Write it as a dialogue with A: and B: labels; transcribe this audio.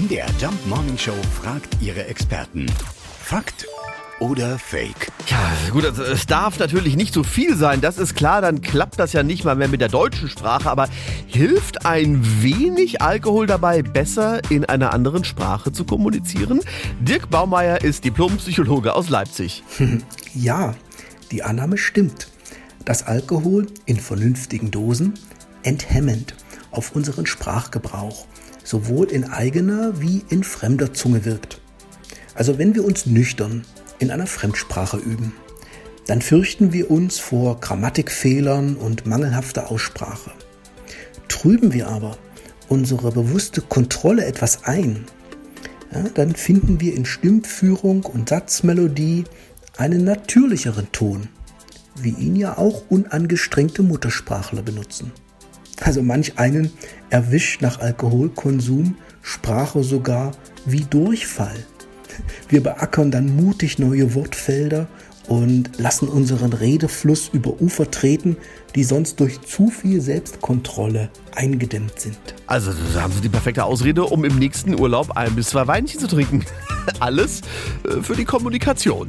A: MDR Jump Morning Show fragt ihre Experten. Fakt oder Fake?
B: Ja, gut, also es darf natürlich nicht so viel sein, das ist klar, dann klappt das ja nicht mal mehr mit der deutschen Sprache, aber hilft ein wenig Alkohol dabei, besser in einer anderen Sprache zu kommunizieren? Dirk Baumeier ist Diplompsychologe aus Leipzig.
C: Ja, die Annahme stimmt, dass Alkohol in vernünftigen Dosen enthemmend auf unseren Sprachgebrauch sowohl in eigener wie in fremder Zunge wirkt. Also wenn wir uns nüchtern in einer Fremdsprache üben, dann fürchten wir uns vor Grammatikfehlern und mangelhafter Aussprache. Trüben wir aber unsere bewusste Kontrolle etwas ein, ja, dann finden wir in Stimmführung und Satzmelodie einen natürlicheren Ton, wie ihn ja auch unangestrengte Muttersprachler benutzen. Also manch einen erwischt nach Alkoholkonsum Sprache sogar wie Durchfall. Wir beackern dann mutig neue Wortfelder und lassen unseren Redefluss über Ufer treten, die sonst durch zu viel Selbstkontrolle eingedämmt sind.
B: Also da haben Sie die perfekte Ausrede, um im nächsten Urlaub ein bis zwei Weinchen zu trinken. Alles äh, für die Kommunikation.